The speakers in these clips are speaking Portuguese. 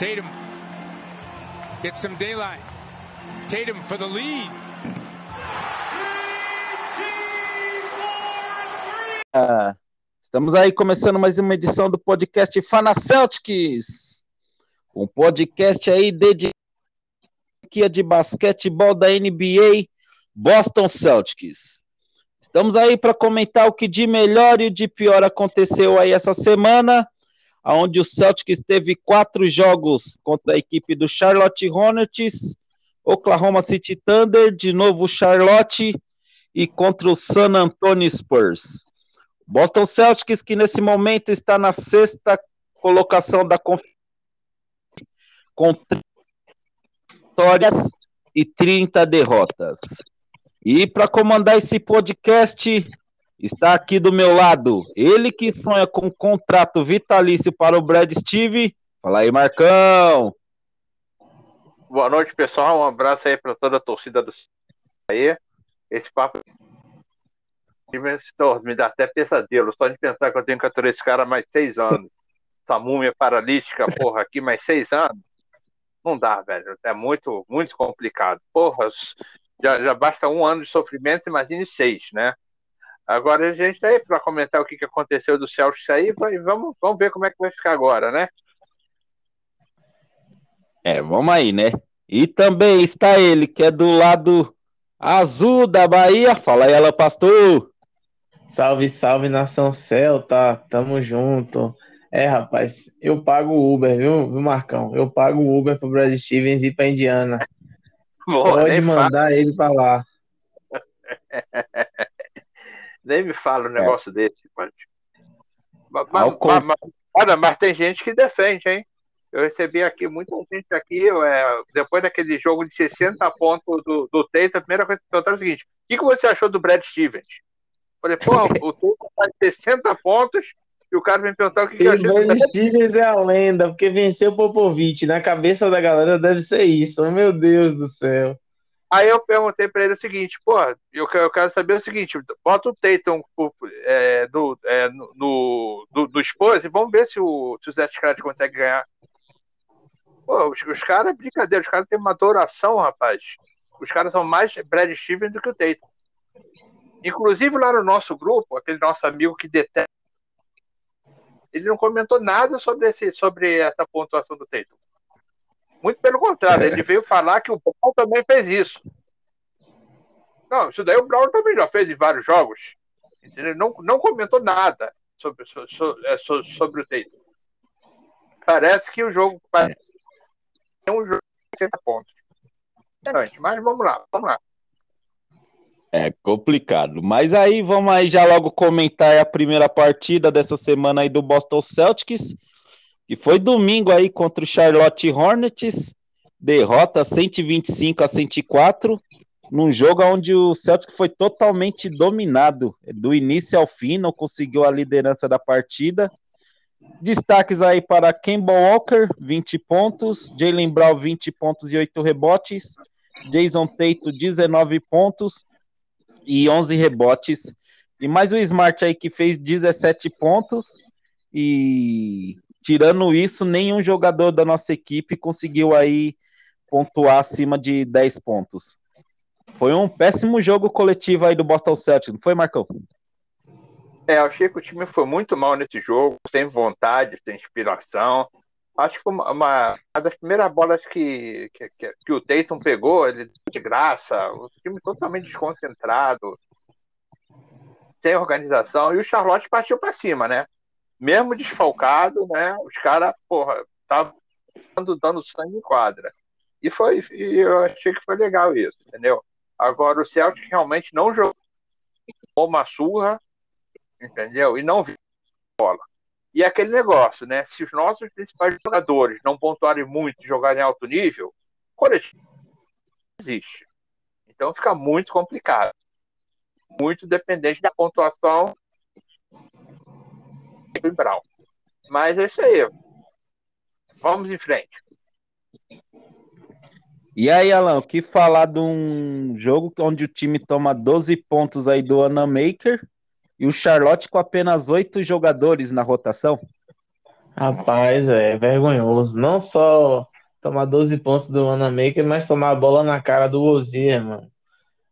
Tatum gets some daylight. Tatum for the lead. Ah, estamos aí começando mais uma edição do podcast Fana Celtics. Um podcast aí dedicado de basquetebol da NBA Boston Celtics. Estamos aí para comentar o que de melhor e de pior aconteceu aí essa semana, onde o Celtics teve quatro jogos contra a equipe do Charlotte Hornets, Oklahoma City Thunder, de novo Charlotte e contra o San Antonio Spurs. Boston Celtics, que nesse momento está na sexta colocação da conferência, com 30 vitórias e 30 derrotas. E para comandar esse podcast, está aqui do meu lado, ele que sonha com um contrato vitalício para o Brad Steve. Fala aí, Marcão. Boa noite, pessoal. Um abraço aí para toda a torcida do aí. Esse papo me dá até pesadelo, só de pensar que eu tenho que aturar esse cara mais seis anos. Essa múmia paralítica, porra, aqui mais seis anos. Não dá, velho. É muito, muito complicado. Porra, já, já basta um ano de sofrimento, imagine seis, né? Agora a gente está aí para comentar o que, que aconteceu do Celtics aí e vamos, vamos ver como é que vai ficar agora, né? É, vamos aí, né? E também está ele, que é do lado azul da Bahia. Fala aí, ela, pastor. Salve, salve, nação Celta, tamo junto. É, rapaz, eu pago o Uber, viu, viu Marcão? Eu pago o Uber pro Brad Stevens ir pra Indiana. Boa, Pode mandar fala. ele pra lá. nem me fala um negócio é. desse, pode. Mas, mas, mas, olha, mas tem gente que defende, hein? Eu recebi aqui muita gente aqui, é, depois daquele jogo de 60 pontos do, do Tate, a primeira coisa que eu perguntaram é o seguinte: o que, que você achou do Brad Stevens? Falei, pô, o faz 60 pontos e o cara vem perguntar o que, que eu achei. O Stevens é a lenda, porque venceu o Popovich. Na cabeça da galera deve ser isso. Meu Deus do céu. Aí eu perguntei pra ele o seguinte, pô, eu, eu quero saber o seguinte, bota o Tatum é, no, é, no, no Spurs e vamos ver se o, se o Zé Scott consegue ganhar. Pô, os, os caras, brincadeira, os caras têm uma adoração, rapaz. Os caras são mais Brad Stevens do que o Tatum. Inclusive lá no nosso grupo, aquele nosso amigo que detesta, ele não comentou nada sobre, esse, sobre essa pontuação do Tatum. Muito pelo contrário, ele veio falar que o Brown também fez isso. Não, isso daí o Brown também já fez em vários jogos. Entendeu? Não, não comentou nada sobre, sobre, é, sobre, sobre o Tatum. Parece que o jogo é um jogo de 60 pontos. Mas vamos lá, vamos lá. É complicado. Mas aí vamos aí já logo comentar a primeira partida dessa semana aí do Boston Celtics, que foi domingo aí contra o Charlotte Hornets, derrota 125 a 104, num jogo onde o Celtics foi totalmente dominado, do início ao fim, não conseguiu a liderança da partida. Destaques aí para Kemba Walker, 20 pontos, Jalen Brown, 20 pontos e 8 rebotes, Jason Tatum, 19 pontos, e 11 rebotes. E mais o Smart aí que fez 17 pontos. E tirando isso, nenhum jogador da nossa equipe conseguiu aí pontuar acima de 10 pontos. Foi um péssimo jogo coletivo aí do Boston Celtics, não foi, Marcão? É, eu achei que o time foi muito mal nesse jogo, sem vontade, sem inspiração. Acho que uma, uma das primeiras bolas que, que, que, que o Tatum pegou, ele de graça, o time totalmente desconcentrado, sem organização, e o Charlotte partiu para cima, né? Mesmo desfalcado, né? Os caras, porra, estavam dando sangue em quadra. E foi, e eu achei que foi legal isso, entendeu? Agora o Celtic realmente não jogou uma surra, entendeu? E não viu bola. E aquele negócio, né? Se os nossos principais jogadores não pontuarem muito e jogarem alto nível, coletivo existe. Então fica muito complicado. Muito dependente da pontuação do Brown. Mas é isso aí. Vamos em frente. E aí, Alan, o que falar de um jogo onde o time toma 12 pontos aí do Anamaker e o Charlotte com apenas oito jogadores na rotação? Rapaz, é vergonhoso. Não só tomar 12 pontos do Wanamaker, mas tomar a bola na cara do Rozier, mano.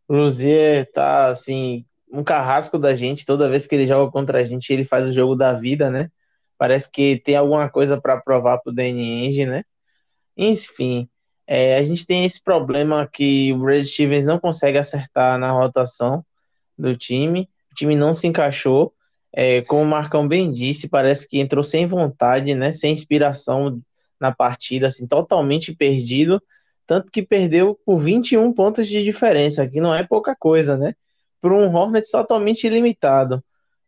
O Rozier tá, assim, um carrasco da gente. Toda vez que ele joga contra a gente, ele faz o jogo da vida, né? Parece que tem alguma coisa para provar pro Danny Ainge, né? Enfim, é, a gente tem esse problema que o Brad Stevens não consegue acertar na rotação do time. O time não se encaixou. É, como o Marcão bem disse, parece que entrou sem vontade, né? Sem inspiração na partida, assim, totalmente perdido. Tanto que perdeu por 21 pontos de diferença, que não é pouca coisa, né? Por um Hornets totalmente limitado.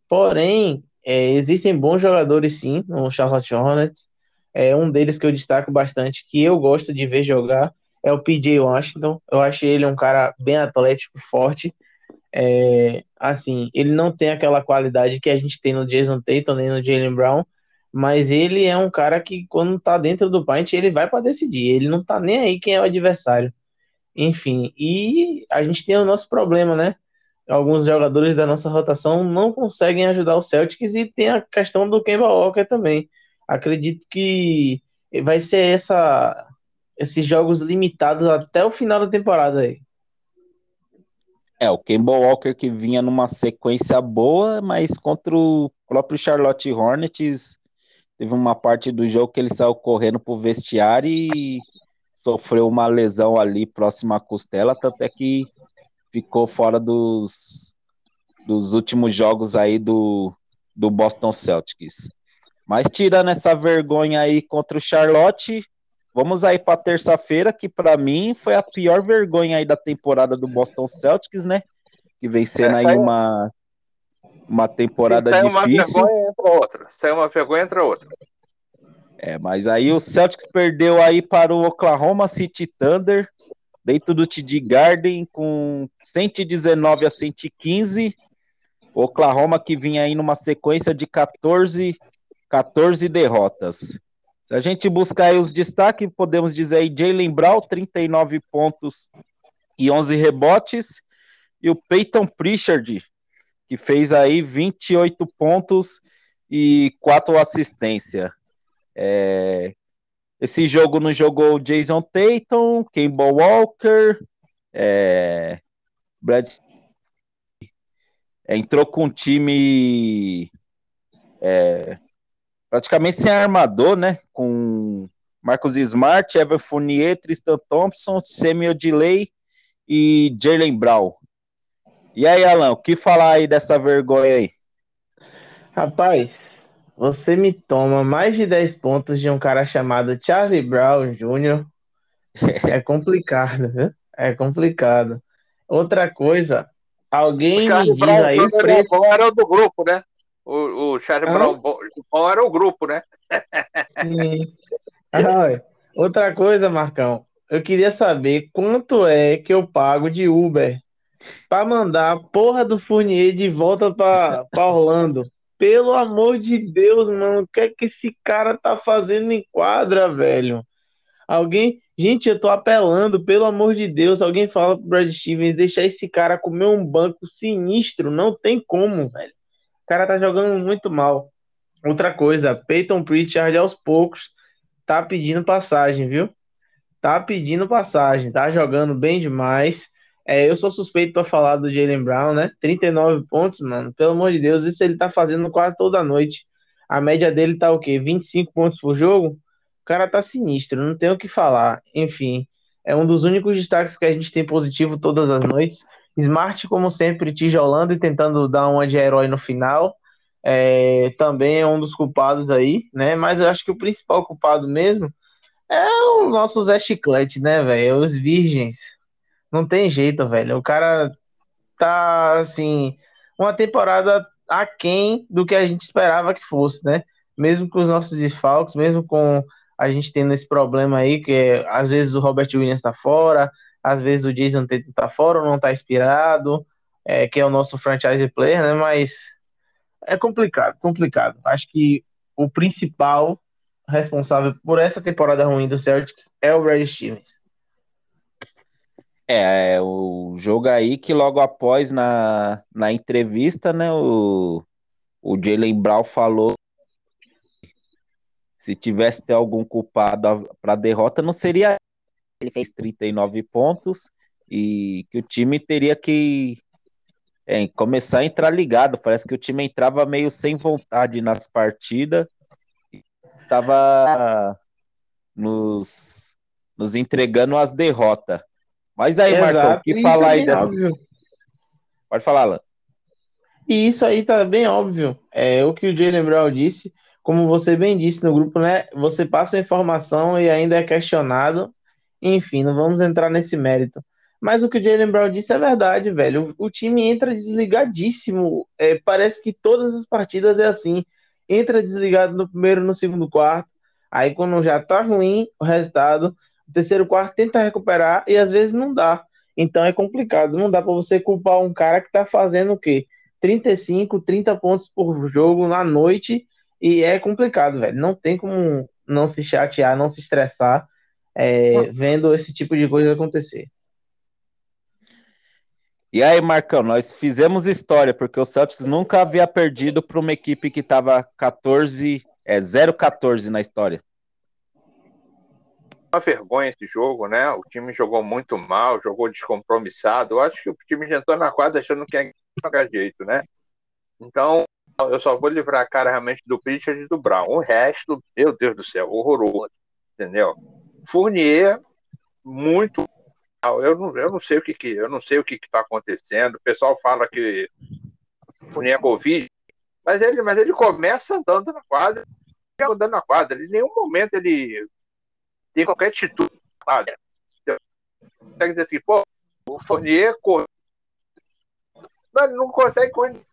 Porém, é, existem bons jogadores sim no Charlotte Hornets. É um deles que eu destaco bastante, que eu gosto de ver jogar, é o PJ Washington. Eu acho ele um cara bem atlético, forte. É, assim, ele não tem aquela qualidade que a gente tem no Jason Tatum nem no Jalen Brown, mas ele é um cara que quando tá dentro do paint ele vai para decidir. Ele não tá nem aí quem é o adversário. Enfim, e a gente tem o nosso problema, né? Alguns jogadores da nossa rotação não conseguem ajudar o Celtics e tem a questão do Kemba Walker também. Acredito que vai ser essa esses jogos limitados até o final da temporada aí. É, o Kemba Walker que vinha numa sequência boa, mas contra o próprio Charlotte Hornets teve uma parte do jogo que ele saiu correndo pro vestiário e sofreu uma lesão ali próxima à costela, tanto é que ficou fora dos, dos últimos jogos aí do, do Boston Celtics. Mas tirando essa vergonha aí contra o Charlotte, vamos aí para terça-feira, que para mim foi a pior vergonha aí da temporada do Boston Celtics, né? Que vem sendo aí uma, uma temporada difícil. Sai uma vergonha entra outra. Sai uma vergonha entra outra. É, mas aí o Celtics perdeu aí para o Oklahoma City Thunder dentro do TD Garden com 119 a 115. Oklahoma que vinha aí numa sequência de 14, 14 derrotas. Se a gente buscar os destaques, podemos dizer aí Jalen Brown, 39 pontos e 11 rebotes, e o Peyton Pritchard, que fez aí 28 pontos e 4 assistências. É, esse jogo não jogou Jason Tatum, Kemba Walker, é, Brad entrou com um time é, praticamente sem armador, né? Com Marcos Smart, Evan Fournier, Tristan Thompson, Samuel Delay e Jalen Brown. E aí, Alan, o que falar aí dessa vergonha aí? Rapaz, você me toma mais de 10 pontos de um cara chamado Charlie Brown Jr. É complicado, viu? É complicado. Outra coisa, alguém me diz Brown aí... O preço... era o do grupo, né? O, o Charlie ah? Brown era o grupo, né? Sim. Ah, outra coisa, Marcão, eu queria saber quanto é que eu pago de Uber para mandar a porra do Fournier de volta para Orlando. Pelo amor de Deus, mano, o que é que esse cara tá fazendo em quadra, velho? Alguém. Gente, eu tô apelando, pelo amor de Deus, alguém fala pro Brad Stevens deixar esse cara comer um banco sinistro. Não tem como, velho. O cara tá jogando muito mal. Outra coisa, Peyton Pritchard aos poucos tá pedindo passagem, viu? Tá pedindo passagem, tá jogando bem demais. É, eu sou suspeito para falar do Jalen Brown, né? 39 pontos, mano. Pelo amor de Deus, isso ele tá fazendo quase toda noite. A média dele tá o quê? 25 pontos por jogo? O cara tá sinistro, não tem o que falar. Enfim, é um dos únicos destaques que a gente tem positivo todas as noites. Smart, como sempre, tijolando e tentando dar uma de herói no final. É, também é um dos culpados aí, né? Mas eu acho que o principal culpado mesmo é o nosso Zé Chiclete, né, velho? Os virgens. Não tem jeito, velho. O cara tá, assim, uma temporada aquém do que a gente esperava que fosse, né? Mesmo com os nossos desfalques, mesmo com a gente tendo esse problema aí, que é, às vezes o Robert Williams tá fora, às vezes o Jason Tatum tá fora ou não tá inspirado, é, que é o nosso franchise player, né? Mas é complicado, complicado. Acho que o principal responsável por essa temporada ruim do Celtics é o Brad Stevens. É, é, o jogo aí que logo após na, na entrevista, né, o, o Jalen Brown falou se tivesse ter algum culpado para a derrota, não seria ele fez 39 pontos e que o time teria que é, começar a entrar ligado. Parece que o time entrava meio sem vontade nas partidas, estava nos, nos entregando as derrotas. Mas aí, Marcão, o que falar aí é dessa? Óbvio. Pode falar, Alan. E isso aí tá bem óbvio. É o que o Jalen Brown disse. Como você bem disse no grupo, né? Você passa a informação e ainda é questionado. Enfim, não vamos entrar nesse mérito. Mas o que o Jalen Brown disse é verdade, velho. O, o time entra desligadíssimo. É, parece que todas as partidas é assim. Entra desligado no primeiro, no segundo quarto. Aí quando já tá ruim o resultado, o terceiro quarto tenta recuperar e às vezes não dá. Então é complicado. Não dá para você culpar um cara que tá fazendo o quê? 35, 30 pontos por jogo na noite e é complicado, velho. Não tem como não se chatear, não se estressar é, vendo esse tipo de coisa acontecer. E aí, Marcão, nós fizemos história, porque o Celtics nunca havia perdido para uma equipe que estava 14, é 0-14 na história. Uma vergonha esse jogo, né? O time jogou muito mal, jogou descompromissado. Eu acho que o time entrou na quadra achando que é jogar jeito, né? Então, eu só vou livrar a cara realmente do Pritchard e do Brown. O resto, meu Deus do céu, horroroso, entendeu? Fournier, muito eu não, eu não sei o que, que eu não sei o que está acontecendo. O pessoal fala que Fournier é Covid, mas ele, mas ele começa andando na quadra, andando na quadra. Em nenhum momento ele tem qualquer atitude. Consegue dizer assim, pô, o Fournier corre. Não, não consegue correr.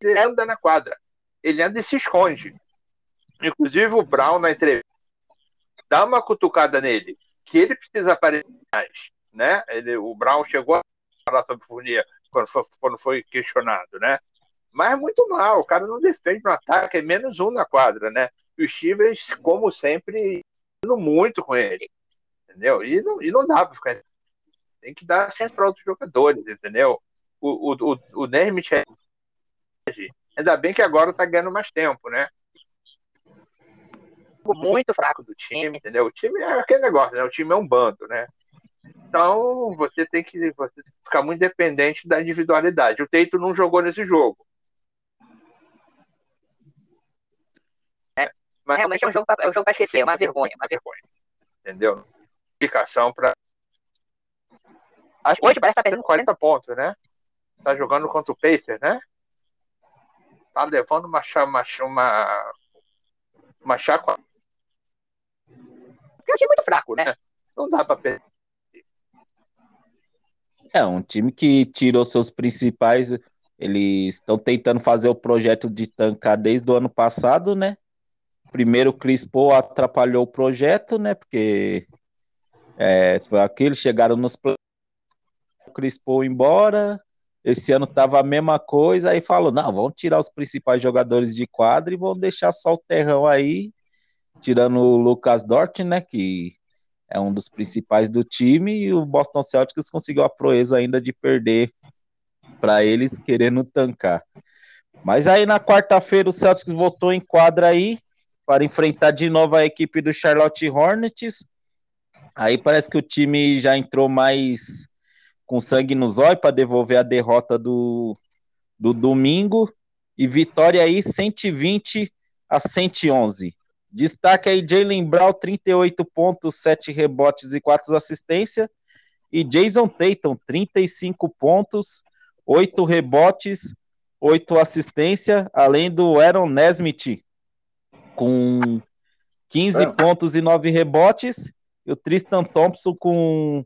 Ele anda na quadra. Ele anda e se esconde. Inclusive o Brown na entrevista dá uma cutucada nele que ele precisa aparecer mais, né? Ele, o Brown chegou a falar sobre o Fournier quando foi, quando foi questionado, né? Mas muito mal, o cara não defende no ataque, é menos um na quadra, né? E o Stevens, como sempre, muito com ele, entendeu? E não, e não dá para ficar. Tem que dar chance para outros jogadores, entendeu? O, o, o, o Nermit. Ainda bem que agora tá ganhando mais tempo, né? muito fraco do time, entendeu? O time é aquele negócio, né? O time é um bando, né? Então você tem que você tem que ficar muito dependente da individualidade. O Teito não jogou nesse jogo. Mas realmente é um jogo para é um jogo esquecer, é uma vergonha, uma vergonha. Entendeu? Explicação para Acho que hoje parece estar tá perdendo 40 pontos, né? Tá jogando contra o Pacers, né? Tá levando uma, uma, uma, uma chácara porque é um time muito fraco, né? Não dá para perder. É, um time que tirou seus principais. Eles estão tentando fazer o projeto de tancar desde o ano passado, né? Primeiro o Chris Paul atrapalhou o projeto, né? Porque é, foi aquilo, chegaram nos o Chris Paul embora. Esse ano tava a mesma coisa, aí falou: não, vamos tirar os principais jogadores de quadra e vamos deixar só o terrão aí tirando o Lucas Dort, né, que é um dos principais do time, e o Boston Celtics conseguiu a proeza ainda de perder para eles querendo tancar. Mas aí na quarta-feira o Celtics voltou em quadra aí para enfrentar de novo a equipe do Charlotte Hornets. Aí parece que o time já entrou mais com sangue nos olhos para devolver a derrota do, do domingo. E vitória aí 120 a 111. Destaque aí Jalen Brown, 38 pontos, 7 rebotes e 4 assistências. E Jason Tatum, 35 pontos, 8 rebotes, 8 assistências, além do Aaron Nesmith, com 15 ah. pontos e 9 rebotes. E o Tristan Thompson com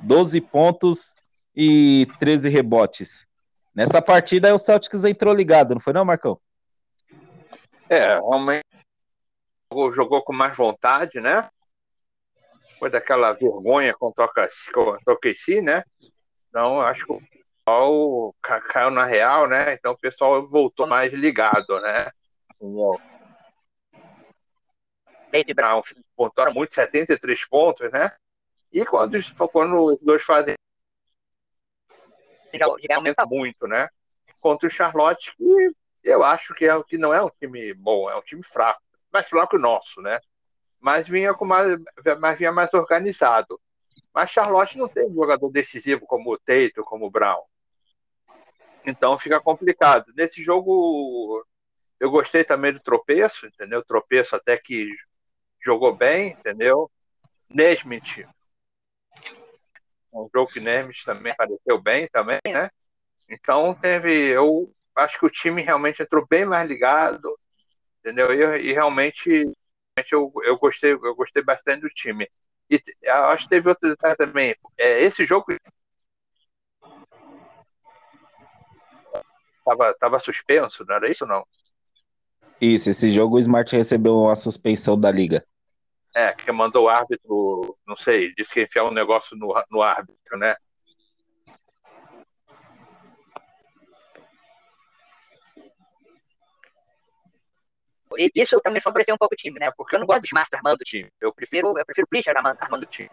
12 pontos e 13 rebotes. Nessa partida, o Celtics entrou ligado, não foi não, Marcão? É, realmente jogou, com mais vontade, né? Foi daquela vergonha contra o né? Então, acho que o pessoal caiu na real, né? Então, o pessoal voltou mais ligado, né? Entendeu? David Brown pontuaram muito, 73 pontos, né? E quando, quando os dois fazem. Aumenta muito, né? Contra o Charlotte, que eu acho que, é, que não é um time bom, é um time fraco mais fraco que o nosso, né? Mas vinha com mais, mas vinha mais organizado. Mas Charlotte não tem jogador decisivo como o Teito, como o Brown. Então fica complicado. Nesse jogo eu gostei também do tropeço, entendeu? Tropeço até que jogou bem, entendeu? Nesmith. Um jogo que Nesmith também apareceu bem também, né? Então teve. Eu acho que o time realmente entrou bem mais ligado, entendeu? E, e realmente eu, eu gostei, eu gostei bastante do time. E acho que teve outro detalhe também. É, esse jogo tava, tava suspenso, não era isso não? Isso, esse jogo o Smart recebeu uma suspensão da liga. É, que mandou o árbitro, não sei, disse que enfiar um negócio no, no árbitro, né? isso também favoreceu um pouco o time, né? Porque eu não gosto do Smart armando o time. Eu prefiro, eu prefiro o Pritchard armando, armando o time.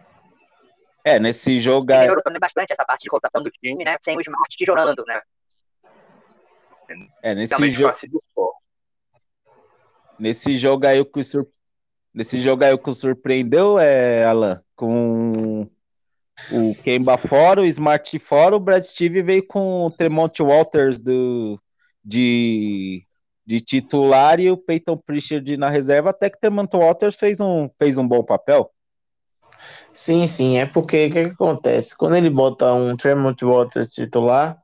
É, nesse jogo. Melhorou também bastante essa parte de rotação do time, né? Sem o Smart tijolando, né? É, nesse jogo. Nesse jogo aí o que sur... nesse jogo aí o que surpreendeu é Alan com o Kemba fora, o Smart fora, o Brad Steve veio com o Tremont Walters do de de titular e o Peyton Pritchard na reserva, até que Tremont Walters fez um, fez um bom papel. Sim, sim, é porque o que, que, acontece? Quando ele bota um Tremont Walters titular,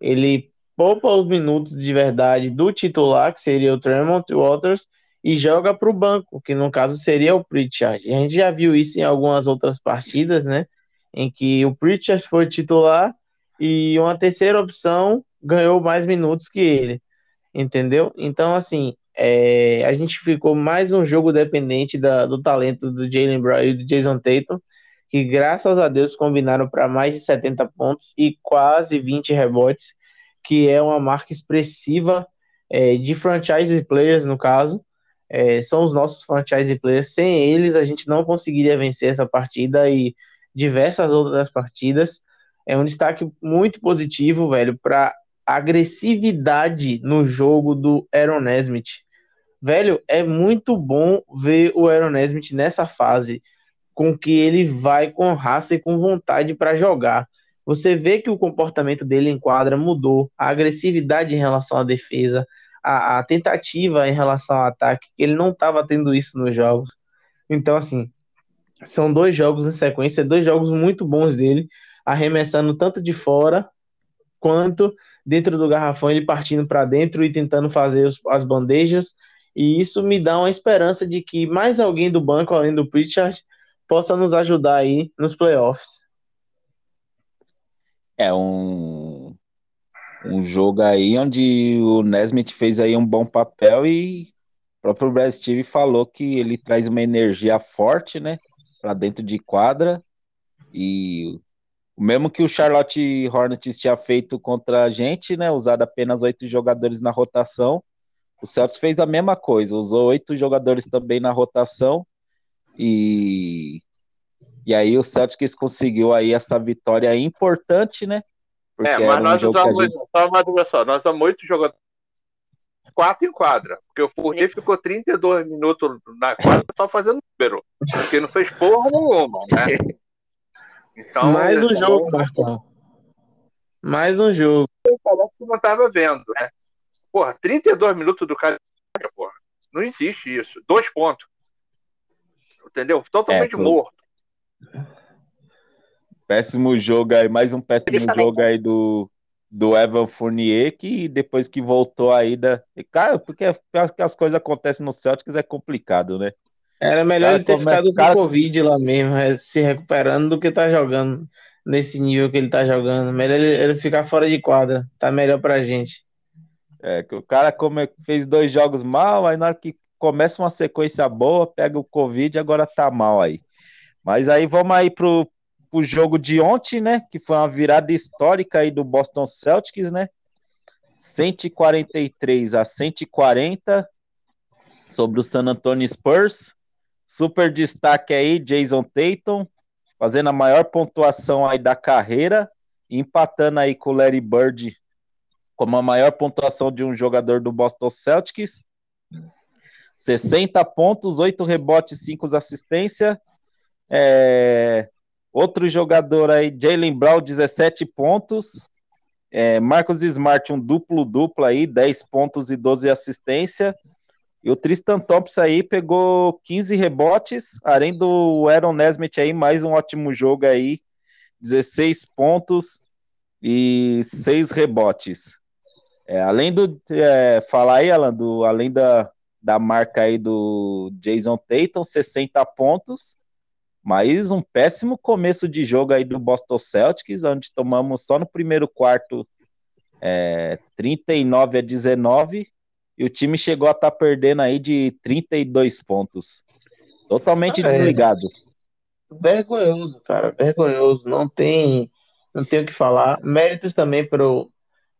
ele poupa os minutos de verdade do titular, que seria o Tremont Walters, e joga para o banco, que no caso seria o Pritchard. A gente já viu isso em algumas outras partidas, né? Em que o Pritchard foi titular e uma terceira opção ganhou mais minutos que ele entendeu? Então, assim, é, a gente ficou mais um jogo dependente da, do talento do Jalen Brown e do Jason Tatum, que graças a Deus combinaram para mais de 70 pontos e quase 20 rebotes, que é uma marca expressiva é, de franchise players, no caso. É, são os nossos franchise players. Sem eles, a gente não conseguiria vencer essa partida e diversas outras partidas. É um destaque muito positivo, velho, para agressividade no jogo do Aaron Nesmith. Velho, é muito bom ver o Aaron Nesmith nessa fase, com que ele vai com raça e com vontade para jogar. Você vê que o comportamento dele em quadra mudou, a agressividade em relação à defesa, a, a tentativa em relação ao ataque, ele não estava tendo isso nos jogos. Então, assim, são dois jogos em sequência, dois jogos muito bons dele, arremessando tanto de fora quanto dentro do garrafão, ele partindo para dentro e tentando fazer os, as bandejas. E isso me dá uma esperança de que mais alguém do banco, além do Pritchard, possa nos ajudar aí nos playoffs. É um, um jogo aí onde o Nesmith fez aí um bom papel e o próprio Brad falou que ele traz uma energia forte, né, para dentro de quadra e o mesmo que o Charlotte Hornets tinha feito contra a gente, né? Usado apenas oito jogadores na rotação. O Celtics fez a mesma coisa, usou oito jogadores também na rotação. E, e aí o Celtics conseguiu aí essa vitória importante, né? É, mas nós um usamos, gente... só uma só, nós usamos oito jogadores quatro em quadra, porque o Fournier ficou 32 minutos na quadra só fazendo número, porque não fez porra nenhuma, né? Então, Mais um jogo, Marcão. Mais um jogo. Parece que não estava vendo, né? Porra, 32 minutos do cara, porra. Não existe isso. Dois pontos. Entendeu? Totalmente é, morto. Péssimo jogo aí, mais um péssimo jogo aí do, do Evan Fournier, que depois que voltou aí da. Cara, porque as coisas acontecem no Celtics é complicado, né? Era melhor cara, ele ter ficado cara... com Covid lá mesmo, é, se recuperando, do que tá jogando nesse nível que ele tá jogando. Melhor ele, ele ficar fora de quadra, tá melhor pra gente. É, que o cara come, fez dois jogos mal, aí na hora que começa uma sequência boa, pega o Covid e agora tá mal aí. Mas aí vamos aí pro, pro jogo de ontem, né? Que foi uma virada histórica aí do Boston Celtics, né? 143 a 140 sobre o San Antonio Spurs. Super destaque aí, Jason Tatum, fazendo a maior pontuação aí da carreira, empatando aí com o Larry Bird como a maior pontuação de um jogador do Boston Celtics. 60 pontos, 8 rebotes, 5 assistências. É, outro jogador aí, Jalen Brown, 17 pontos. É, Marcos Smart, um duplo-duplo aí, 10 pontos e 12 assistência. E o Tristan Thompson aí pegou 15 rebotes, além do Aaron Nesmith aí, mais um ótimo jogo aí, 16 pontos e 6 rebotes. É, além do, é, falar aí, Alan, do, além da, da marca aí do Jason Tatum, 60 pontos, mas um péssimo começo de jogo aí do Boston Celtics, onde tomamos só no primeiro quarto é, 39 a 19 e o time chegou a estar tá perdendo aí de 32 pontos. Totalmente é, desligado. Vergonhoso, cara, vergonhoso. Não tem, não tem o que falar. Méritos também pro,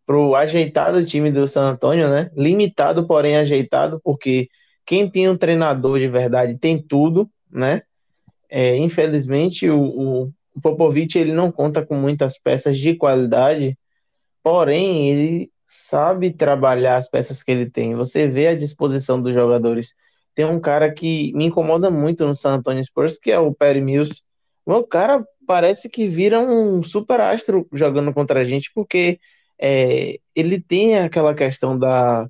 pro ajeitado time do San Antonio, né? Limitado, porém ajeitado, porque quem tem um treinador de verdade tem tudo, né? É, infelizmente, o, o Popovich ele não conta com muitas peças de qualidade, porém, ele sabe trabalhar as peças que ele tem. Você vê a disposição dos jogadores. Tem um cara que me incomoda muito no San Antonio Spurs, que é o Perry Mills. O cara parece que vira um super astro jogando contra a gente, porque é, ele tem aquela questão da,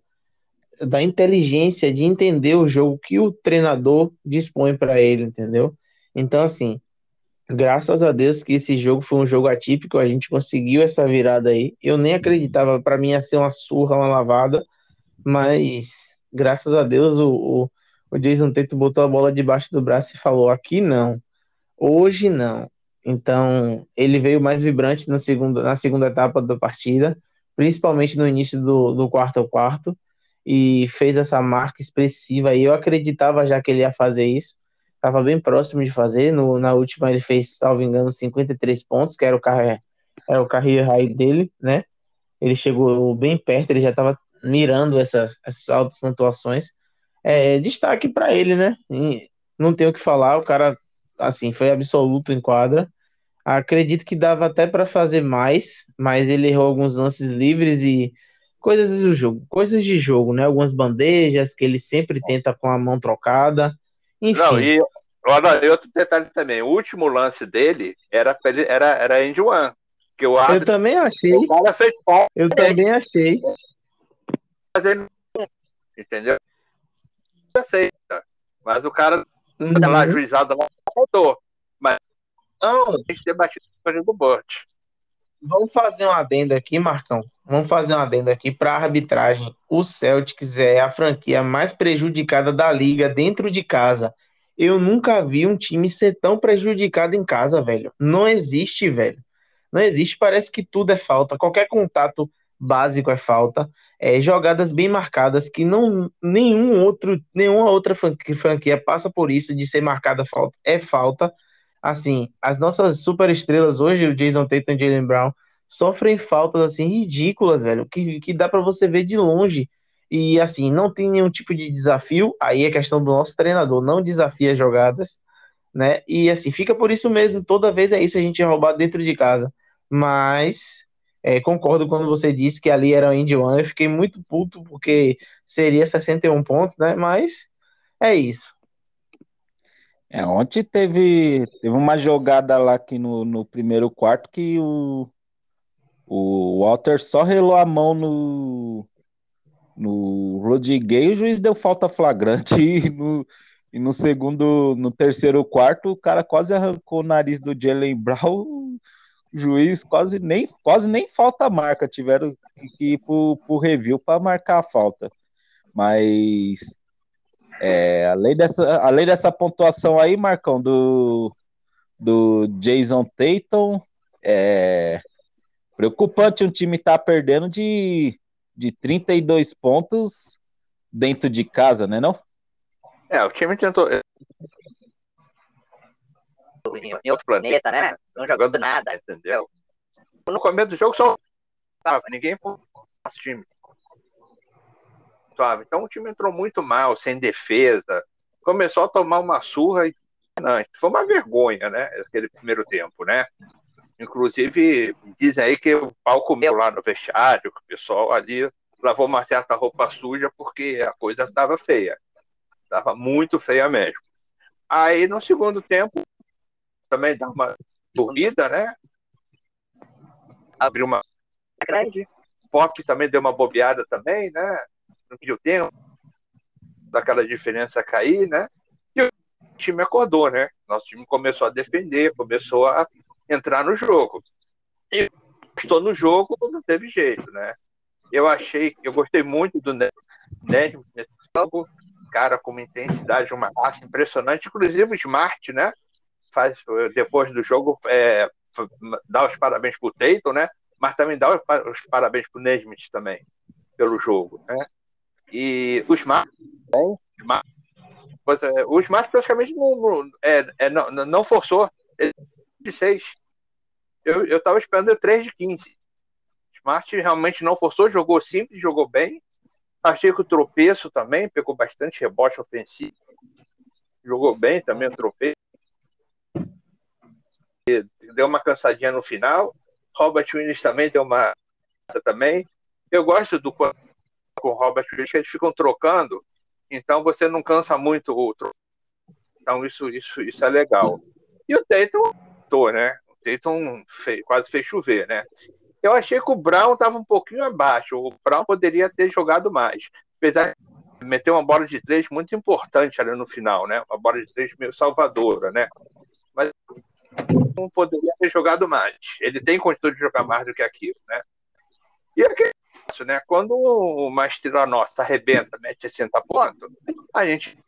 da inteligência de entender o jogo que o treinador dispõe para ele, entendeu? Então, assim, graças a Deus que esse jogo foi um jogo atípico, a gente conseguiu essa virada aí. Eu nem acreditava, para mim ia ser uma surra, uma lavada, mas graças a Deus o, o, o Jason Tatum botou a bola debaixo do braço e falou: aqui não, hoje não. Então, ele veio mais vibrante na segunda, na segunda etapa da partida, principalmente no início do, do quarto ao quarto, e fez essa marca expressiva. E eu acreditava já que ele ia fazer isso estava bem próximo de fazer. No, na última ele fez, salvo engano, 53 pontos, que era o, carre, era o dele, né? Ele chegou bem perto, ele já estava mirando essas, essas altas pontuações. É, destaque para ele, né? E não tenho o que falar, o cara, assim, foi absoluto em quadra. Acredito que dava até para fazer mais, mas ele errou alguns lances livres e coisas do jogo, coisas de jogo, né? Algumas bandejas que ele sempre tenta com a mão trocada. Enfim. Não, e olha, outro detalhe também, o último lance dele era, era, era end one. Que o árbitro, eu também achei. O cara fez Eu também achei. entendeu? Aceita. Mas o cara uhum. lá, juizado lá, faltou. Mas não, a gente debatido do Burt. Vamos fazer um adendo aqui, Marcão. Vamos fazer um adendo aqui para a arbitragem. O Celtics é a franquia mais prejudicada da liga dentro de casa. Eu nunca vi um time ser tão prejudicado em casa, velho. Não existe, velho. Não existe. Parece que tudo é falta. Qualquer contato básico é falta. É, jogadas bem marcadas que não nenhum outro, nenhuma outra franquia passa por isso de ser marcada falta. É falta. Assim, as nossas super estrelas hoje, o Jason Tatum e Jalen Brown, sofrem faltas assim ridículas, velho, que, que dá para você ver de longe. E assim, não tem nenhum tipo de desafio, aí é questão do nosso treinador, não desafia jogadas, né? E assim, fica por isso mesmo, toda vez é isso, a gente roubado dentro de casa. Mas é, concordo quando você disse que ali era o Indy One, eu fiquei muito puto porque seria 61 pontos, né? Mas é isso. É, ontem teve, teve uma jogada lá aqui no, no primeiro quarto que o, o Walter só relou a mão no, no Rodrigues e o juiz deu falta flagrante. E no, e no segundo, no terceiro quarto, o cara quase arrancou o nariz do Jalen Brown, o juiz quase nem, quase nem falta marca, tiveram que ir pro, pro review para marcar a falta. Mas é, além, dessa, além dessa pontuação aí, Marcão, do, do Jason Tatum, é, Preocupante um time estar tá perdendo de, de 32 pontos dentro de casa, né não? É, o time tentou. Em outro planeta, né? Não jogando nada. Entendeu? No começo do jogo só tava, ninguém nosso time. Então o time entrou muito mal, sem defesa. Começou a tomar uma surra e. Não, foi uma vergonha, né? Aquele primeiro tempo, né? Inclusive, dizem aí que o pau comeu lá no vestiário, que o pessoal ali lavou uma certa roupa suja porque a coisa estava feia. Tava muito feia mesmo. Aí no segundo tempo também dá uma dormida, né? Abriu uma grande. Pop também deu uma bobeada também, né? Pediu tempo daquela diferença cair, né? E o time acordou, né? Nosso time começou a defender, começou a entrar no jogo. E estou no jogo, não teve jeito, né? Eu achei, eu gostei muito do Ned nesse jogo, cara com uma intensidade, uma raça impressionante, inclusive o Smart, né? Faz, depois do jogo, é, dá os parabéns pro Tatum, né? Mas também dá os parabéns pro Nesmith também, pelo jogo, né? E o Smart, Smart o Smart praticamente não, é, é, não, não forçou. de 6. Eu, eu tava esperando 3 de 15. Smart realmente não forçou, jogou simples, jogou bem. Achei que o tropeço também pegou bastante rebote ofensivo. Jogou bem também o tropeço. Deu uma cansadinha no final. Robert Williams também deu uma também. Eu gosto do com o Robert que eles ficam trocando, então você não cansa muito o outro. Então isso isso isso é legal. E o Tatum, tô, né? O Tatum fez, quase fez chover, né? Eu achei que o Brown estava um pouquinho abaixo. O Brown poderia ter jogado mais. Apesar de meter uma bola de três muito importante ali no final, né? Uma bola de três meio salvadora, né? Mas não poderia ter jogado mais. Ele tem condição de jogar mais do que aquilo, né? E aquele né? Quando uma estrela nossa arrebenta, mete 60 pontos, a gente.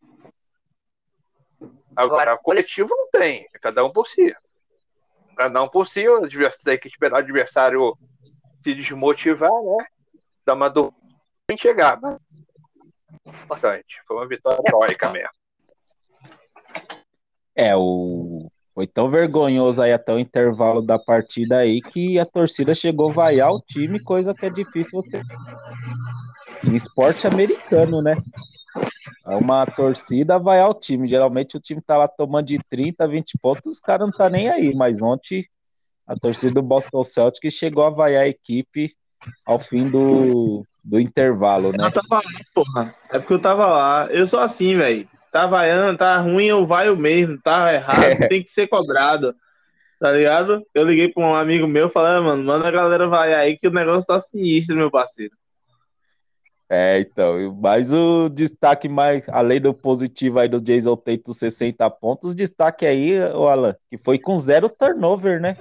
Agora, coletivo não tem, é cada um por si. Cada um por si, tem que esperar o adversário se desmotivar, né? Dar uma dor em chegar. Mas... Importante. Foi uma vitória heróica mesmo. É, o... foi tão vergonhoso aí até o intervalo da partida aí que a torcida chegou a vaiar o time, coisa que é difícil você. Em esporte americano, né? É uma torcida vaiar o time. Geralmente o time tá lá tomando de 30, 20 pontos, os caras não tá nem aí. Mas ontem a torcida do Boston Celtics chegou a vaiar a equipe ao fim do, do intervalo, né? Eu tava lá, porra. É porque eu tava lá. Eu sou assim, velho. Tá vaiando, tá ruim, eu vaio mesmo. Tá errado, é. tem que ser cobrado. Tá ligado? Eu liguei pra um amigo meu e falei, ah, mano, manda a galera vaiar aí que o negócio tá sinistro, meu parceiro. É, então, mas o destaque mais, além do positivo aí do Jason Tate 60 pontos, destaque aí, o Alan, que foi com zero turnover, né?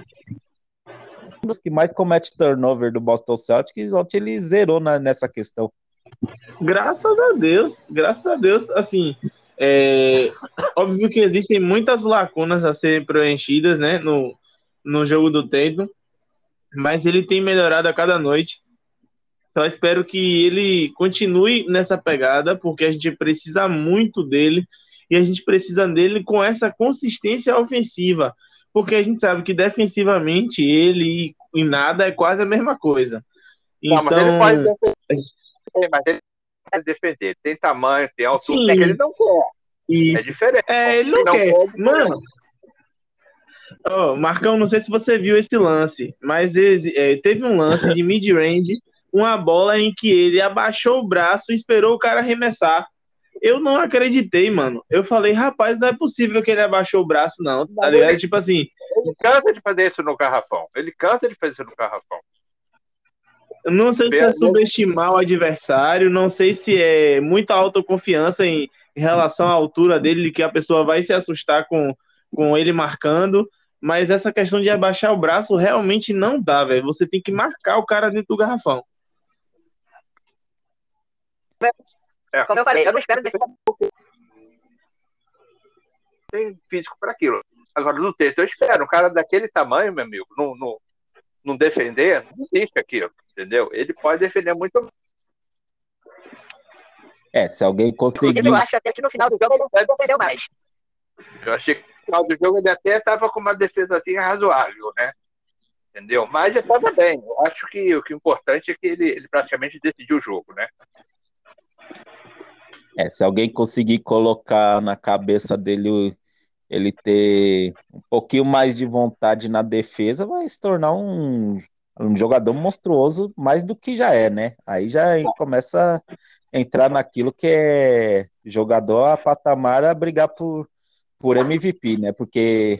Um dos que mais comete turnover do Boston Celtics, ontem ele zerou na, nessa questão. Graças a Deus, graças a Deus, assim, é, óbvio que existem muitas lacunas a serem preenchidas, né, no, no jogo do Tatum, mas ele tem melhorado a cada noite. Só espero que ele continue nessa pegada, porque a gente precisa muito dele e a gente precisa dele com essa consistência ofensiva, porque a gente sabe que defensivamente ele em nada é quase a mesma coisa. Não, então... mas ele pode defender, mas ele pode defender. Tem tamanho, tem altura, Sim. é ele não quer. Isso. É diferente. É, ele não, não quer. Mano, oh, Marcão, não sei se você viu esse lance, mas é, teve um lance de mid-range uma bola em que ele abaixou o braço e esperou o cara arremessar. Eu não acreditei, mano. Eu falei, rapaz, não é possível que ele abaixou o braço, não. Tá ligado? Ele, tipo assim. Ele cansa de fazer isso no garrafão. Ele cansa de fazer isso no garrafão. Não sei se é subestimar o adversário, não sei se é muita autoconfiança em, em relação à altura dele, que a pessoa vai se assustar com, com ele marcando, mas essa questão de abaixar o braço realmente não dá, velho. Você tem que marcar o cara dentro do garrafão. É. Como eu falei, eu não espero Tem físico para aquilo. Agora, no texto, eu espero. Um cara daquele tamanho, meu amigo, não, não, não defender, não existe aquilo, entendeu? Ele pode defender muito. É, se alguém conseguir. Eu acho até que no final do jogo ele não defendeu mais. Eu achei que no final do jogo ele até estava com uma defesazinha razoável, né? Entendeu? Mas já estava bem. Eu acho que o que é importante é que ele, ele praticamente decidiu o jogo, né? É, se alguém conseguir colocar na cabeça dele ele ter um pouquinho mais de vontade na defesa, vai se tornar um um jogador monstruoso mais do que já é, né? Aí já começa a entrar naquilo que é jogador a patamar a brigar por, por MVP, né? Porque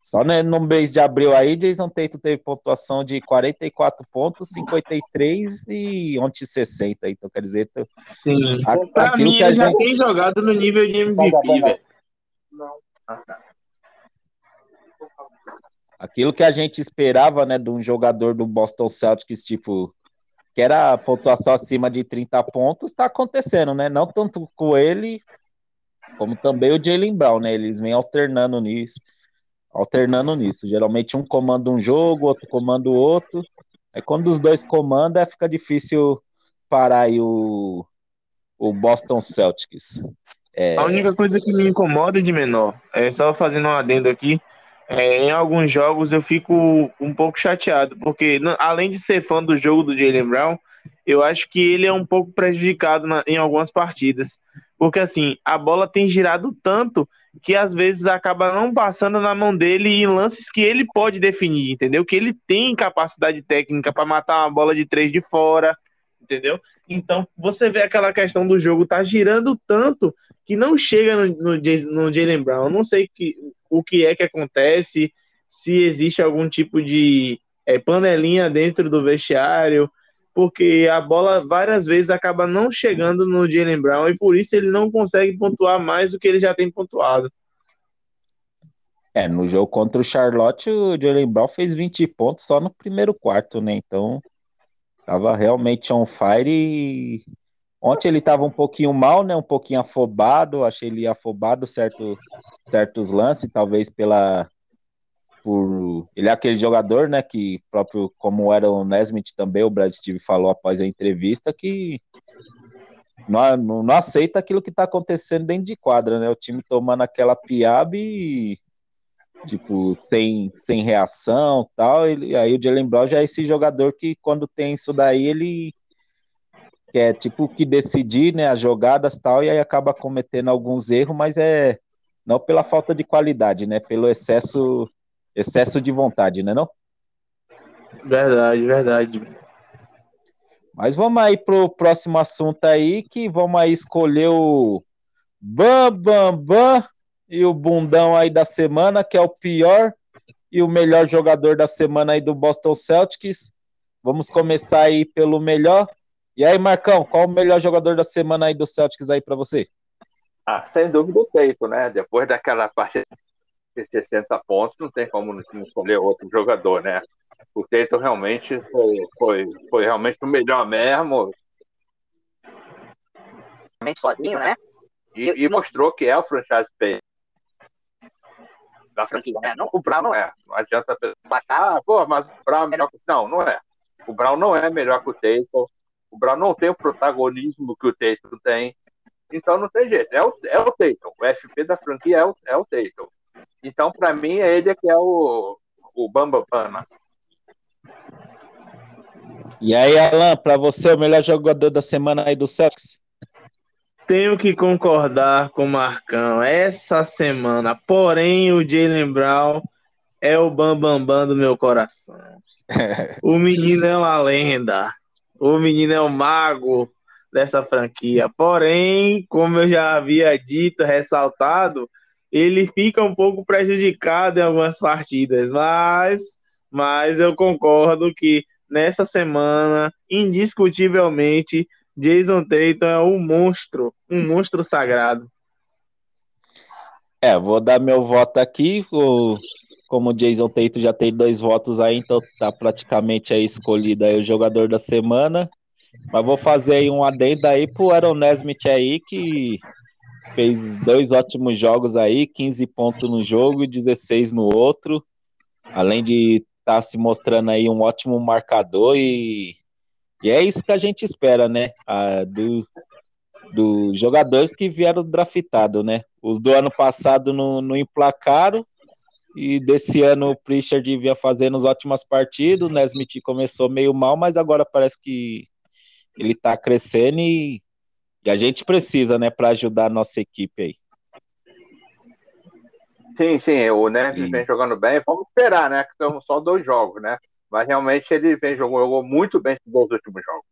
só no mês de abril aí, Jason Tatum teve pontuação de 44 pontos, 53 e ontem 60. Então, quer dizer, Sim. A, pra mim, ele já gente... tem jogado no nível de MVP, velho. Não. Ah, tá aquilo que a gente esperava, né, de um jogador do Boston Celtics, tipo, que era pontuação acima de 30 pontos, está acontecendo, né? Não tanto com ele, como também o Jalen Brown, né? Eles vêm alternando nisso, alternando nisso. Geralmente um comanda um jogo, outro comanda o outro. Aí quando os dois comandam, fica difícil parar aí o, o Boston Celtics. É... A única coisa que me incomoda de menor, é só fazendo um adendo aqui, é, em alguns jogos eu fico um pouco chateado, porque além de ser fã do jogo do Jalen Brown, eu acho que ele é um pouco prejudicado na, em algumas partidas. Porque assim, a bola tem girado tanto que às vezes acaba não passando na mão dele em lances que ele pode definir, entendeu? Que ele tem capacidade técnica para matar uma bola de três de fora, entendeu? Então você vê aquela questão do jogo tá girando tanto que não chega no, no, no Jalen Brown. Não sei que, o que é que acontece, se existe algum tipo de é, panelinha dentro do vestiário, porque a bola várias vezes acaba não chegando no Jalen Brown e por isso ele não consegue pontuar mais do que ele já tem pontuado. É, no jogo contra o Charlotte, o Jalen Brown fez 20 pontos só no primeiro quarto, né? Então, tava realmente on fire e Ontem ele estava um pouquinho mal, né? Um pouquinho afobado. Achei ele afobado certo, certos lances, talvez pela por ele é aquele jogador, né? Que próprio como era o Nesmith também, o Brad Steve falou após a entrevista que não, não, não aceita aquilo que está acontecendo dentro de quadra, né? O time tomando aquela piaba e tipo sem, sem reação, tal. Ele, aí o Jalen Brown já é esse jogador que quando tem isso daí ele que é tipo que decidir né, as jogadas tal, e aí acaba cometendo alguns erros, mas é não pela falta de qualidade, né? Pelo excesso, excesso de vontade, né não? Verdade, verdade. Mas vamos aí pro próximo assunto aí, que vamos aí escolher o Bam Bam Bam e o bundão aí da semana, que é o pior e o melhor jogador da semana aí do Boston Celtics. Vamos começar aí pelo melhor. E aí, Marcão, qual o melhor jogador da semana aí do Celtics aí para você? Ah, sem dúvida o Teito, né? Depois daquela partida de 60 pontos, não tem como não escolher outro jogador, né? O Teito realmente foi, foi, foi realmente o melhor mesmo. Sozinho, né? E, e mostrou que é o franchise player da franquia, né? Não, o Brown não é. Não adianta baixar, ah, pô, mas o Brown é melhor que... Não, não é. O Brown não é melhor que o Tatum. O Brown não tem o protagonismo que o Tatum tem. Então não tem jeito. É o, é o Tatum. O FP da franquia é o, é o Tatum. Então, para mim, é ele que é o, o Bamba. E aí, Alan, para você, o melhor jogador da semana aí do Celtics? Tenho que concordar com o Marcão. Essa semana, porém, o Jalen Brown é o bambambam bam, bam do meu coração. o menino é uma lenda. O menino é o mago dessa franquia. Porém, como eu já havia dito, ressaltado, ele fica um pouco prejudicado em algumas partidas, mas, mas eu concordo que nessa semana, indiscutivelmente, Jason Tatum é um monstro, um monstro sagrado. É, vou dar meu voto aqui. Como o Jason Tatum já tem dois votos aí, então tá praticamente aí escolhido aí o jogador da semana. Mas vou fazer aí um adendo aí pro Aaron Nesmith aí, que fez dois ótimos jogos aí, 15 pontos no jogo e 16 no outro. Além de estar tá se mostrando aí um ótimo marcador e, e é isso que a gente espera, né? Ah, do, dos jogadores que vieram draftados, né? Os do ano passado não, não emplacaram, e desse ano o Pritchard vinha fazendo as ótimas partidas, o Nesmith começou meio mal, mas agora parece que ele tá crescendo e, e a gente precisa, né, para ajudar a nossa equipe aí. Sim, sim, o Nesmith vem jogando bem, vamos esperar, né, que são só dois jogos, né, Mas realmente ele vem, jogou, jogou muito bem nos dois últimos jogos.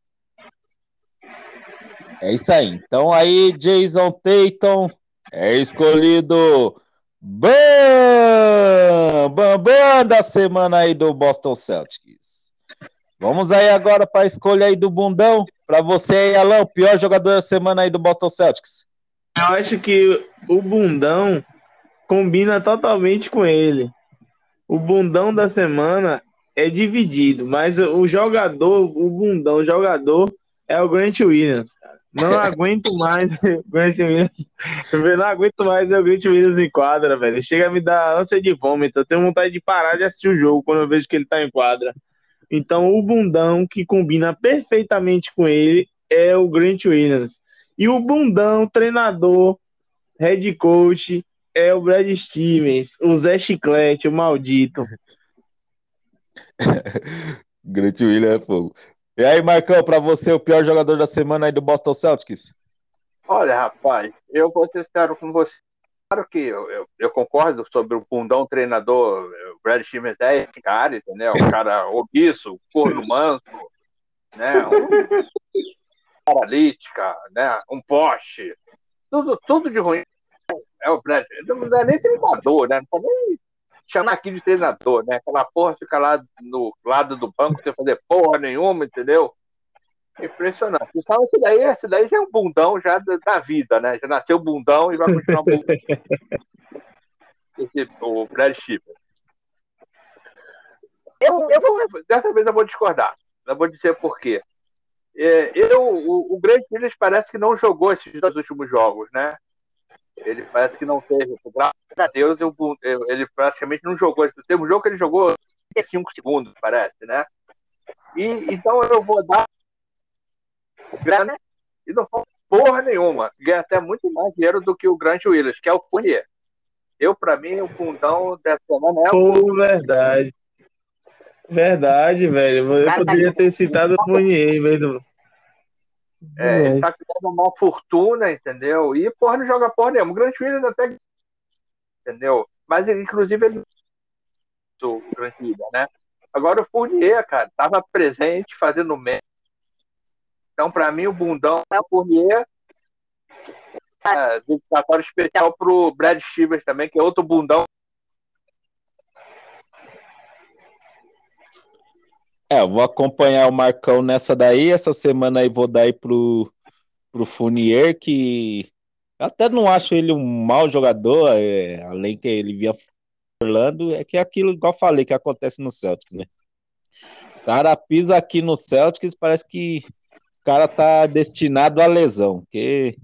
É isso aí. Então aí, Jason Tatum é escolhido Bam! Bam, bam da semana aí do Boston Celtics. Vamos aí agora para a escolha aí do bundão. Para você aí, Alan, o pior jogador da semana aí do Boston Celtics. Eu acho que o bundão combina totalmente com ele. O bundão da semana é dividido, mas o jogador, o bundão, o jogador é o Grant Williams, cara. Não aguento mais Grant Williams. Eu não aguento mais o Grant Williams em quadra, velho. Chega a me dar ânsia de vômito. Eu tenho vontade de parar de assistir o jogo quando eu vejo que ele tá em quadra. Então, o bundão que combina perfeitamente com ele é o Grant Williams. E o bundão, treinador, head coach, é o Brad Stevens, o Zé Chiclete, o maldito. Grant Williams é fogo. E aí, Marcão, para você, o pior jogador da semana aí do Boston Celtics? Olha, rapaz, eu vou ser sincero com você. Claro que eu, eu, eu concordo sobre o bundão treinador, o Brad Stevens é esse cara, entendeu? Um cara obiço, corno manso, né? Um paralítica, né? Um poste, tudo, tudo de ruim. É o Brad, não é nem treinador, né? Não pode nem chamar aqui de treinador, né? Aquela porra fica lá no lado do banco sem fazer porra nenhuma, entendeu? Impressionante. Então, esse daí, esse daí já é um bundão já da, da vida, né? Já nasceu bundão e vai continuar bundão. esse, o Brad Schiffer. Eu, eu vou, dessa vez eu vou discordar. Eu vou dizer por quê. É, eu, o, o Grant Williams parece que não jogou esses dois últimos jogos, né? Ele parece que não teve. Graças a Deus, eu, eu, ele praticamente não jogou. Um jogo que ele jogou 5 segundos, parece, né? E, então eu vou dar grana e não faço porra nenhuma. Ganha até muito mais dinheiro do que o Grant Williams, que é o Fournier. Eu, para mim, o fundão dessa semana é o. Pô, verdade. Verdade, velho. Eu poderia ter citado o Fournier em vez do. É, ele tá criando uma fortuna, entendeu? E, porra, não joga porra nenhuma. O Grant Williams até. Entendeu? Mas, inclusive, ele. O Grant Williams, né? Agora o Fournier, cara, tava presente fazendo merda. Então, para mim, o bundão é o Fournier. É, dedicatório especial pro Brad Stevens também, que é outro bundão É, eu vou acompanhar o Marcão nessa daí. Essa semana aí vou dar aí pro, pro Funier, que até não acho ele um mau jogador, é, além que ele vinha Orlando, é que é aquilo, igual falei, que acontece no Celtics, né? O cara pisa aqui no Celtics, parece que o cara tá destinado à lesão, porque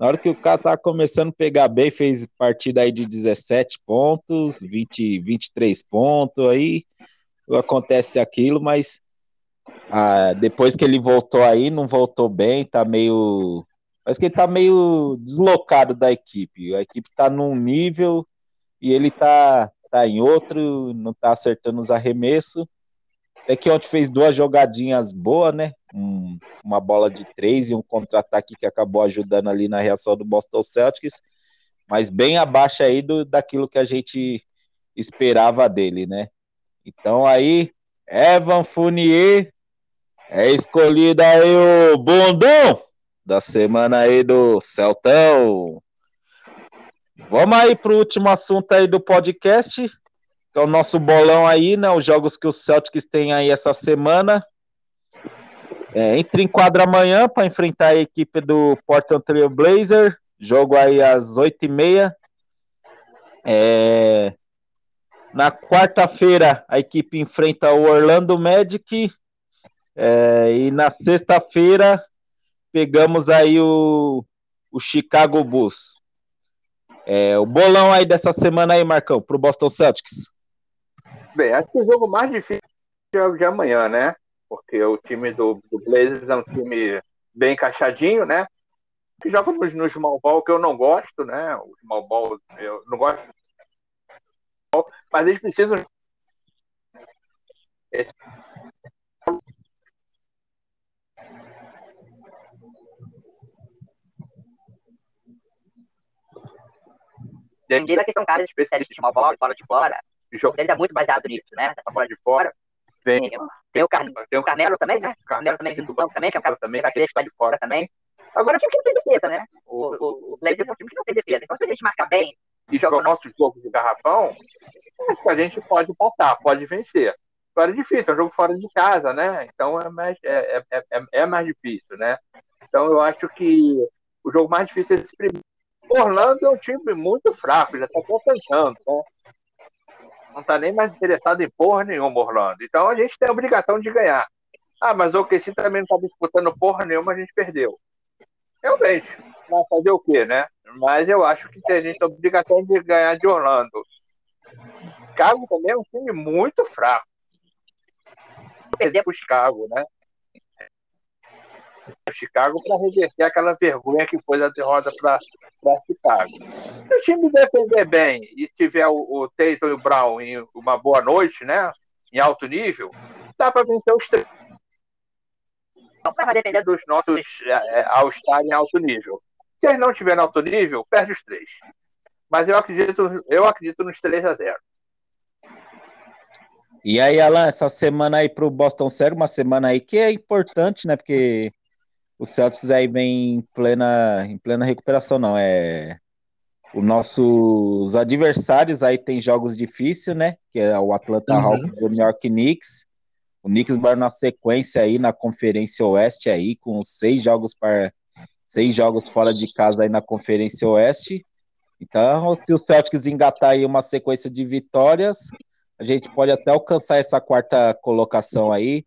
na hora que o cara tá começando a pegar bem, fez partida aí de 17 pontos, 20, 23 pontos, aí acontece aquilo, mas ah, depois que ele voltou aí, não voltou bem, tá meio. Parece que ele tá meio deslocado da equipe. A equipe tá num nível e ele tá, tá em outro, não tá acertando os arremessos. É que ontem fez duas jogadinhas boas, né? Um, uma bola de três e um contra-ataque que acabou ajudando ali na reação do Boston Celtics, mas bem abaixo aí do, daquilo que a gente esperava dele, né? Então aí, Evan Fournier é escolhido aí o bundão da semana aí do Celtão. Vamos aí para o último assunto aí do podcast, que é o nosso bolão aí, né? Os jogos que o Celtics tem aí essa semana. É, entra em quadra amanhã para enfrentar a equipe do Portland Trail Blazer. Jogo aí às oito e meia. É, na quarta-feira, a equipe enfrenta o Orlando Magic. É, e na sexta-feira, pegamos aí o, o Chicago Bulls. É, o bolão aí dessa semana aí, Marcão, para o Boston Celtics. Bem, acho que o jogo mais difícil é o de amanhã, né? Porque o time do, do Blazers é um time bem encaixadinho, né? Que joga nos small ball que eu não gosto, né? O small ball, eu não gosto mas eles precisam. Medida que são caras especialistas de uma bola fora de fora, o jogo dele é muito baseado nisso, né? Essa bola de fora. Vem. Tem o, Car... tem o Carmelo também, né? Carmelo também do banco também, que é um cara também, que deixa de fora também. Agora o time que não tem defesa, né? O, o, o Blazers é um time que não tem defesa. Então se a gente marca bem e joga o nosso jogo de garrafão, a gente pode passar, pode vencer. Agora é difícil, é um jogo fora de casa, né? Então é mais, é, é, é, é mais difícil, né? Então eu acho que o jogo mais difícil é esse primeiro. Orlando é um time muito fraco, já está tentando, né? Não está nem mais interessado em porra nenhuma, Orlando. Então a gente tem a obrigação de ganhar. Ah, mas o OKC também não está disputando porra nenhuma, a gente perdeu. Realmente, vai fazer o quê, né? Mas eu acho que a gente tem a obrigação de ganhar de Orlando. Chicago também é um time muito fraco. Perder para o Chicago, né? Chicago para reverter aquela vergonha que foi a derrota para Chicago. Se o time defender bem e tiver o, o Tatum e o Brown em uma boa noite, né? Em alto nível, dá para vencer os três. Não vai depender dos nossos é, é, ao estar em alto nível. Se eles não estiverem em alto nível, perde os três. Mas eu acredito, eu acredito nos 3 a 0 e aí, Alan, essa semana aí para o Boston Sério, uma semana aí que é importante, né? Porque o Celtics aí vem em plena, em plena recuperação, não. É os nossos adversários aí tem jogos difíceis, né? Que é o Atlanta uhum. Hawks do New York Knicks. O Knicks vai na sequência aí na Conferência Oeste aí com seis jogos para seis jogos fora de casa aí na Conferência Oeste. Então, se o Celtics engatar aí uma sequência de vitórias, a gente pode até alcançar essa quarta colocação aí.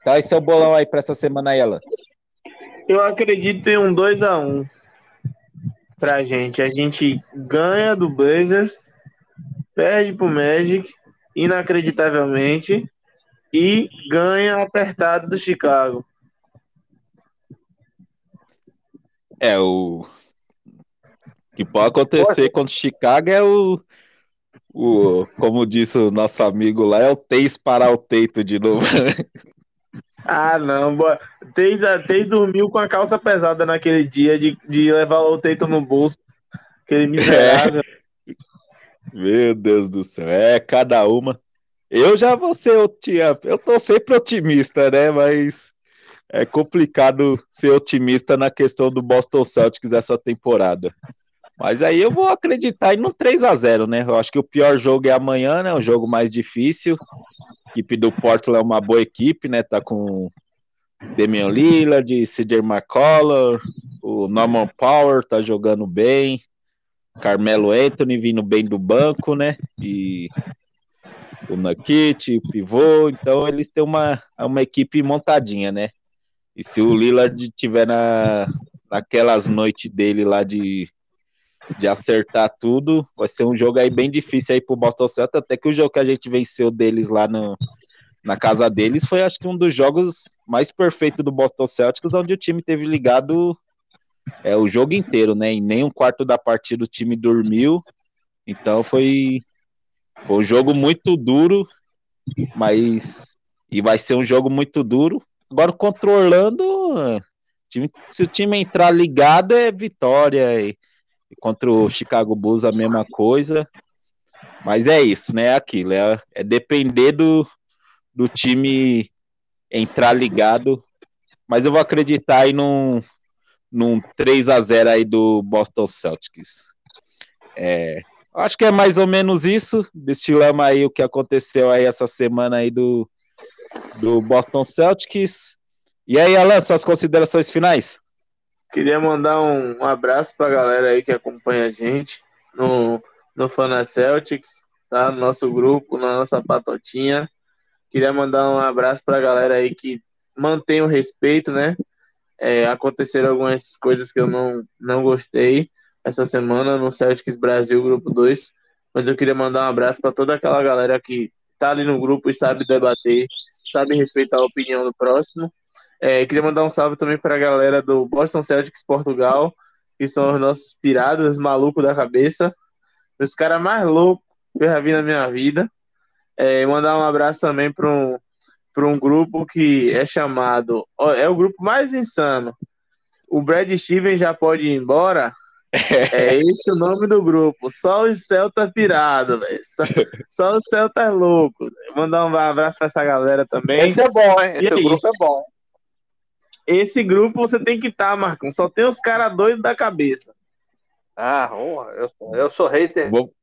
Então, esse é o bolão aí para essa semana Alan. Eu acredito em um 2 a 1 pra gente. A gente ganha do Blazers, perde pro Magic, inacreditavelmente, e ganha apertado do Chicago. É, o que pode acontecer contra o Chicago é o, o como disse o nosso amigo lá, é o Teis parar o teito de novo. Ah, não. Teis, Teis dormiu com a calça pesada naquele dia de, de levar o teito no bolso. Aquele miserável. É. Meu Deus do céu. É, cada uma. Eu já vou ser otimista. Eu tô sempre otimista, né? Mas é complicado ser otimista na questão do Boston Celtics essa temporada. Mas aí eu vou acreditar no 3 a 0 né? Eu acho que o pior jogo é amanhã, né? O jogo mais difícil. A equipe do Portland é uma boa equipe, né? Tá com Damian Lillard, CJ McCollum, o Norman Power tá jogando bem, Carmelo Anthony vindo bem do banco, né? E o Nakit, o pivô, então eles têm uma, uma equipe montadinha, né? E se o Lillard tiver na, naquelas noites dele lá de de acertar tudo. Vai ser um jogo aí bem difícil aí pro Boston Celtics, até que o jogo que a gente venceu deles lá no, na casa deles foi acho que um dos jogos mais perfeitos do Boston Celtics, onde o time teve ligado é, o jogo inteiro, né? Em nem um quarto da partida o time dormiu. Então foi, foi um jogo muito duro, mas e vai ser um jogo muito duro. Agora contra o Orlando, se o time entrar ligado é vitória. E, Contra o Chicago Bulls a mesma coisa. Mas é isso, né? É aquilo. É, é depender do, do time entrar ligado. Mas eu vou acreditar aí num, num 3 a 0 aí do Boston Celtics. É, acho que é mais ou menos isso. Destilamos aí o que aconteceu aí essa semana aí do, do Boston Celtics. E aí, Alan, suas considerações finais? Queria mandar um, um abraço para a galera aí que acompanha a gente no, no Fana Celtics, tá? No nosso grupo, na nossa patotinha. Queria mandar um abraço para a galera aí que mantém o respeito, né? É, aconteceram algumas coisas que eu não, não gostei essa semana no Celtics Brasil, grupo 2. Mas eu queria mandar um abraço para toda aquela galera que tá ali no grupo e sabe debater, sabe respeitar a opinião do próximo é, queria mandar um salve também para a galera do Boston Celtics Portugal, que são os nossos piradas malucos da cabeça. Os caras mais loucos que eu já vi na minha vida. É, mandar um abraço também para um, um grupo que é chamado. É o grupo mais insano. O Brad Steven já pode ir embora. É esse o nome do grupo. Só o Celta pirado, velho. Só, só o Celta é louco. Mandar um abraço pra essa galera também. Esse é bom, hein? Esse grupo é bom. Esse grupo você tem que estar, tá, Marcão. Só tem os caras doidos da cabeça. Ah, eu, sou- eu sou hater. Vou,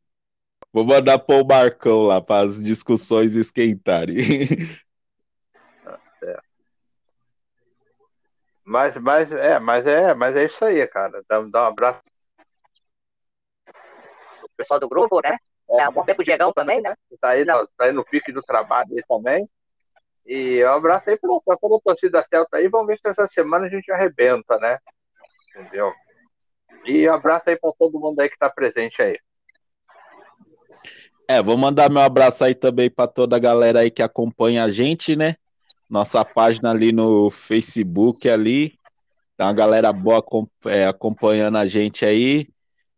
vou mandar pôr o Marcão lá para as discussões esquentarem. Mas, mas, é, mas é, mas é isso aí, cara. Dá, dá um abraço. O pessoal do grupo, né? É, um bom tempo o Diegão também, né? Tá aí, no, tá aí no pique do trabalho aí também. E um abraço aí toda a torcida Celta aí. Vamos ver se essa semana a gente arrebenta, né? Entendeu? E abraço aí pra todo mundo aí que tá presente aí. É, vou mandar meu abraço aí também para toda a galera aí que acompanha a gente, né? Nossa página ali no Facebook ali. Tem uma galera boa é, acompanhando a gente aí.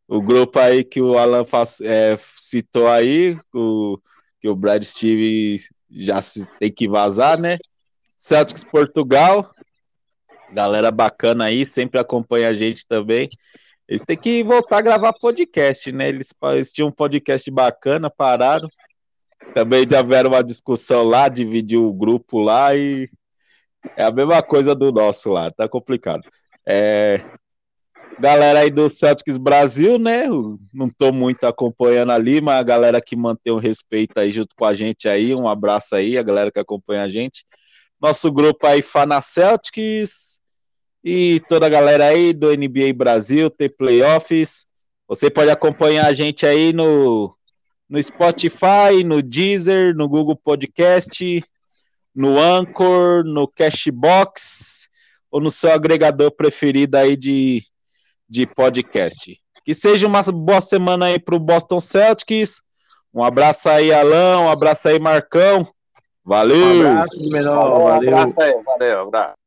O grupo aí que o Alan faz- é, citou aí, o, que o Brad Steve já se- tem que vazar, né? Celtics Portugal. Galera bacana aí, sempre acompanha a gente também. Eles têm que voltar a gravar podcast, né? Eles, eles tinham um podcast bacana, pararam. Também tiveram uma discussão lá, dividiu o grupo lá e é a mesma coisa do nosso lá, tá complicado. É, Galera aí do Celtics Brasil, né? Não tô muito acompanhando ali, mas a galera que mantém o respeito aí junto com a gente aí, um abraço aí, a galera que acompanha a gente. Nosso grupo aí, Fana Celtics, e toda a galera aí do NBA Brasil, tem playoffs. Você pode acompanhar a gente aí no, no Spotify, no Deezer, no Google Podcast, no Anchor, no Cashbox ou no seu agregador preferido aí de, de podcast. Que seja uma boa semana aí pro Boston Celtics. Um abraço aí, Alan. Um abraço aí, Marcão. Valeu! Um abraço de menor, Um valeu. abraço aí, valeu, abraço.